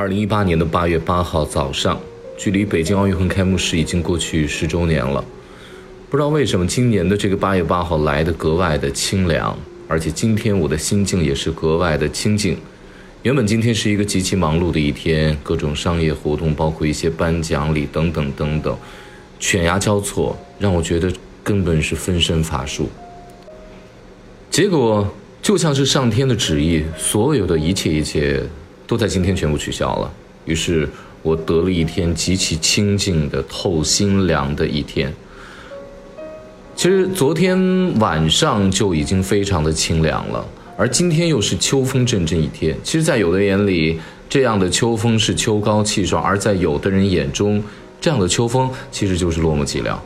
二零一八年的八月八号早上，距离北京奥运会开幕式已经过去十周年了。不知道为什么，今年的这个八月八号来的格外的清凉，而且今天我的心境也是格外的清静。原本今天是一个极其忙碌的一天，各种商业活动，包括一些颁奖礼等等等等，犬牙交错，让我觉得根本是分身乏术。结果就像是上天的旨意，所有的一切一切。都在今天全部取消了，于是我得了一天极其清静的、透心凉的一天。其实昨天晚上就已经非常的清凉了，而今天又是秋风阵阵一天。其实，在有的眼里，这样的秋风是秋高气爽；而在有的人眼中，这样的秋风其实就是落寞寂寥。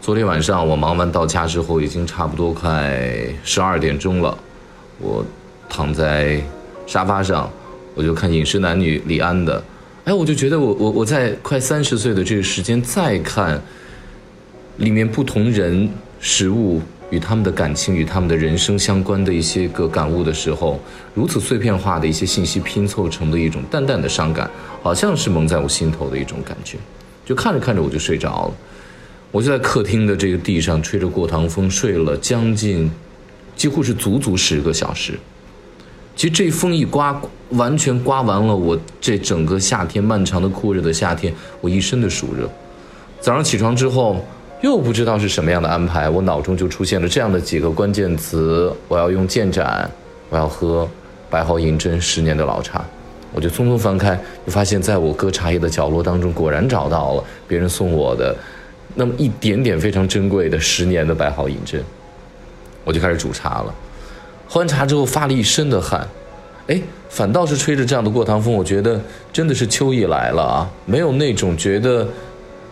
昨天晚上我忙完到家之后，已经差不多快十二点钟了，我躺在沙发上。我就看《饮食男女》李安的，哎，我就觉得我我我在快三十岁的这个时间再看，里面不同人、食物与他们的感情与他们的人生相关的一些个感悟的时候，如此碎片化的一些信息拼凑成的一种淡淡的伤感，好像是蒙在我心头的一种感觉，就看着看着我就睡着了，我就在客厅的这个地上吹着过堂风睡了将近，几乎是足足十个小时。其实这风一刮，完全刮完了我这整个夏天漫长的酷热的夏天，我一身的暑热。早上起床之后，又不知道是什么样的安排，我脑中就出现了这样的几个关键词：我要用建盏，我要喝白毫银针十年的老茶。我就匆匆翻开，就发现在我搁茶叶的角落当中，果然找到了别人送我的那么一点点非常珍贵的十年的白毫银针。我就开始煮茶了。喝完茶之后发了一身的汗，哎，反倒是吹着这样的过堂风，我觉得真的是秋意来了啊！没有那种觉得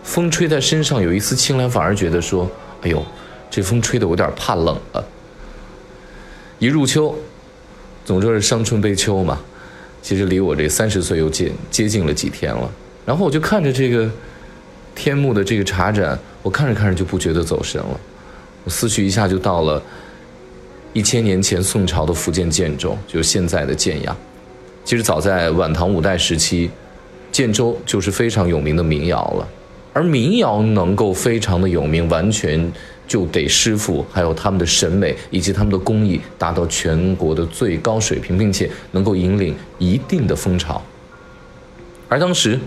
风吹在身上有一丝清凉，反而觉得说，哎呦，这风吹的我有点怕冷了。一入秋，总说是伤春悲秋嘛，其实离我这三十岁又近接近了几天了。然后我就看着这个天幕的这个茶盏，我看着看着就不觉得走神了，我思绪一下就到了。一千年前，宋朝的福建建州就是现在的建阳。其实早在晚唐五代时期，建州就是非常有名的民谣了。而民谣能够非常的有名，完全就得师傅还有他们的审美以及他们的工艺达到全国的最高水平，并且能够引领一定的风潮。而当时，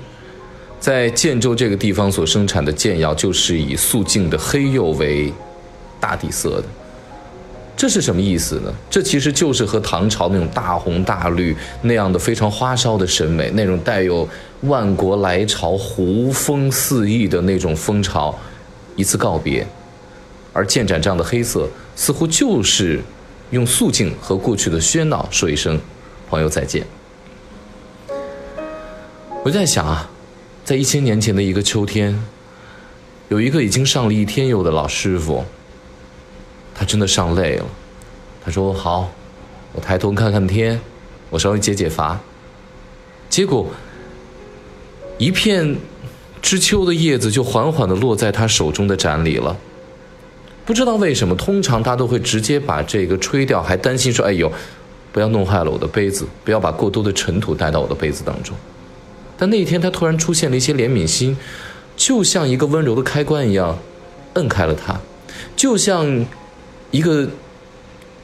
在建州这个地方所生产的建窑，就是以素净的黑釉为大底色的。这是什么意思呢？这其实就是和唐朝那种大红大绿那样的非常花哨的审美，那种带有万国来朝、胡风四溢的那种风潮一次告别。而建盏这样的黑色，似乎就是用素净和过去的喧闹说一声“朋友再见”。我在想啊，在一千年前的一个秋天，有一个已经上了一天釉的老师傅。他真的上累了，他说：“好，我抬头看看天，我稍微解解乏。”结果，一片知秋的叶子就缓缓地落在他手中的盏里了。不知道为什么，通常他都会直接把这个吹掉，还担心说：“哎呦，不要弄坏了我的杯子，不要把过多的尘土带到我的杯子当中。”但那一天他突然出现了一些怜悯心，就像一个温柔的开关一样，摁开了它，就像。一个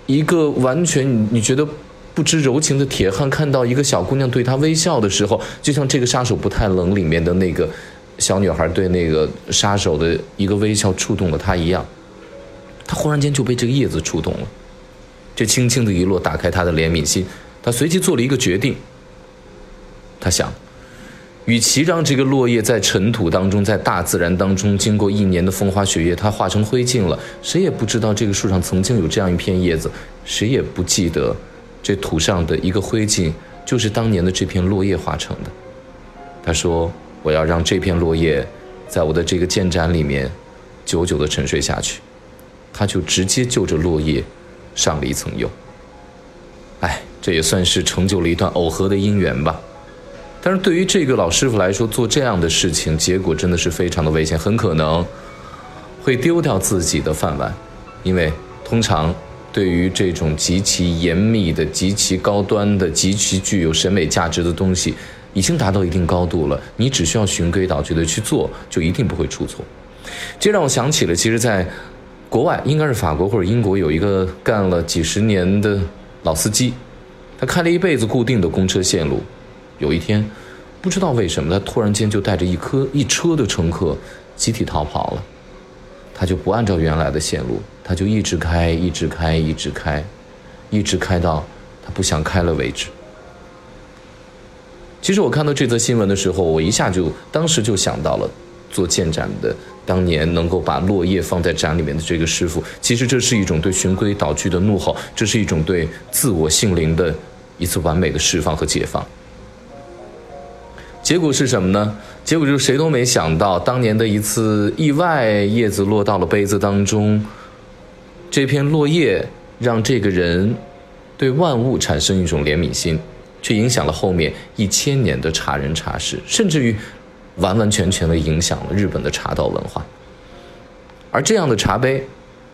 一个完全你你觉得不知柔情的铁汉，看到一个小姑娘对他微笑的时候，就像这个杀手不太冷里面的那个小女孩对那个杀手的一个微笑触动了他一样，他忽然间就被这个叶子触动了，这轻轻的一落，打开他的怜悯心，他随即做了一个决定，他想。与其让这个落叶在尘土当中，在大自然当中经过一年的风花雪月，它化成灰烬了，谁也不知道这个树上曾经有这样一片叶子，谁也不记得，这土上的一个灰烬就是当年的这片落叶化成的。他说：“我要让这片落叶，在我的这个剑盏里面，久久的沉睡下去。”他就直接就着落叶，上了一层釉。哎，这也算是成就了一段耦合的姻缘吧。但是对于这个老师傅来说，做这样的事情，结果真的是非常的危险，很可能会丢掉自己的饭碗，因为通常对于这种极其严密的、极其高端的、极其具有审美价值的东西，已经达到一定高度了，你只需要循规蹈矩的去做，就一定不会出错。这让我想起了，其实，在国外，应该是法国或者英国，有一个干了几十年的老司机，他开了一辈子固定的公车线路，有一天，不知道为什么，他突然间就带着一颗一车的乘客集体逃跑了，他就不按照原来的线路，他就一直开，一直开，一直开，一直开到他不想开了为止。其实我看到这则新闻的时候，我一下就当时就想到了做建盏的当年能够把落叶放在盏里面的这个师傅。其实这是一种对循规蹈矩的怒吼，这是一种对自我性灵的一次完美的释放和解放。结果是什么呢？结果就是谁都没想到，当年的一次意外，叶子落到了杯子当中，这片落叶让这个人对万物产生一种怜悯心。却影响了后面一千年的茶人茶事，甚至于完完全全的影响了日本的茶道文化。而这样的茶杯，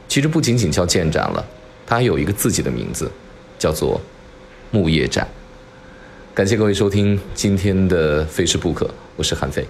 其实不仅仅叫建盏了，它还有一个自己的名字，叫做木叶盏。感谢各位收听今天的非吃不可，我是韩非。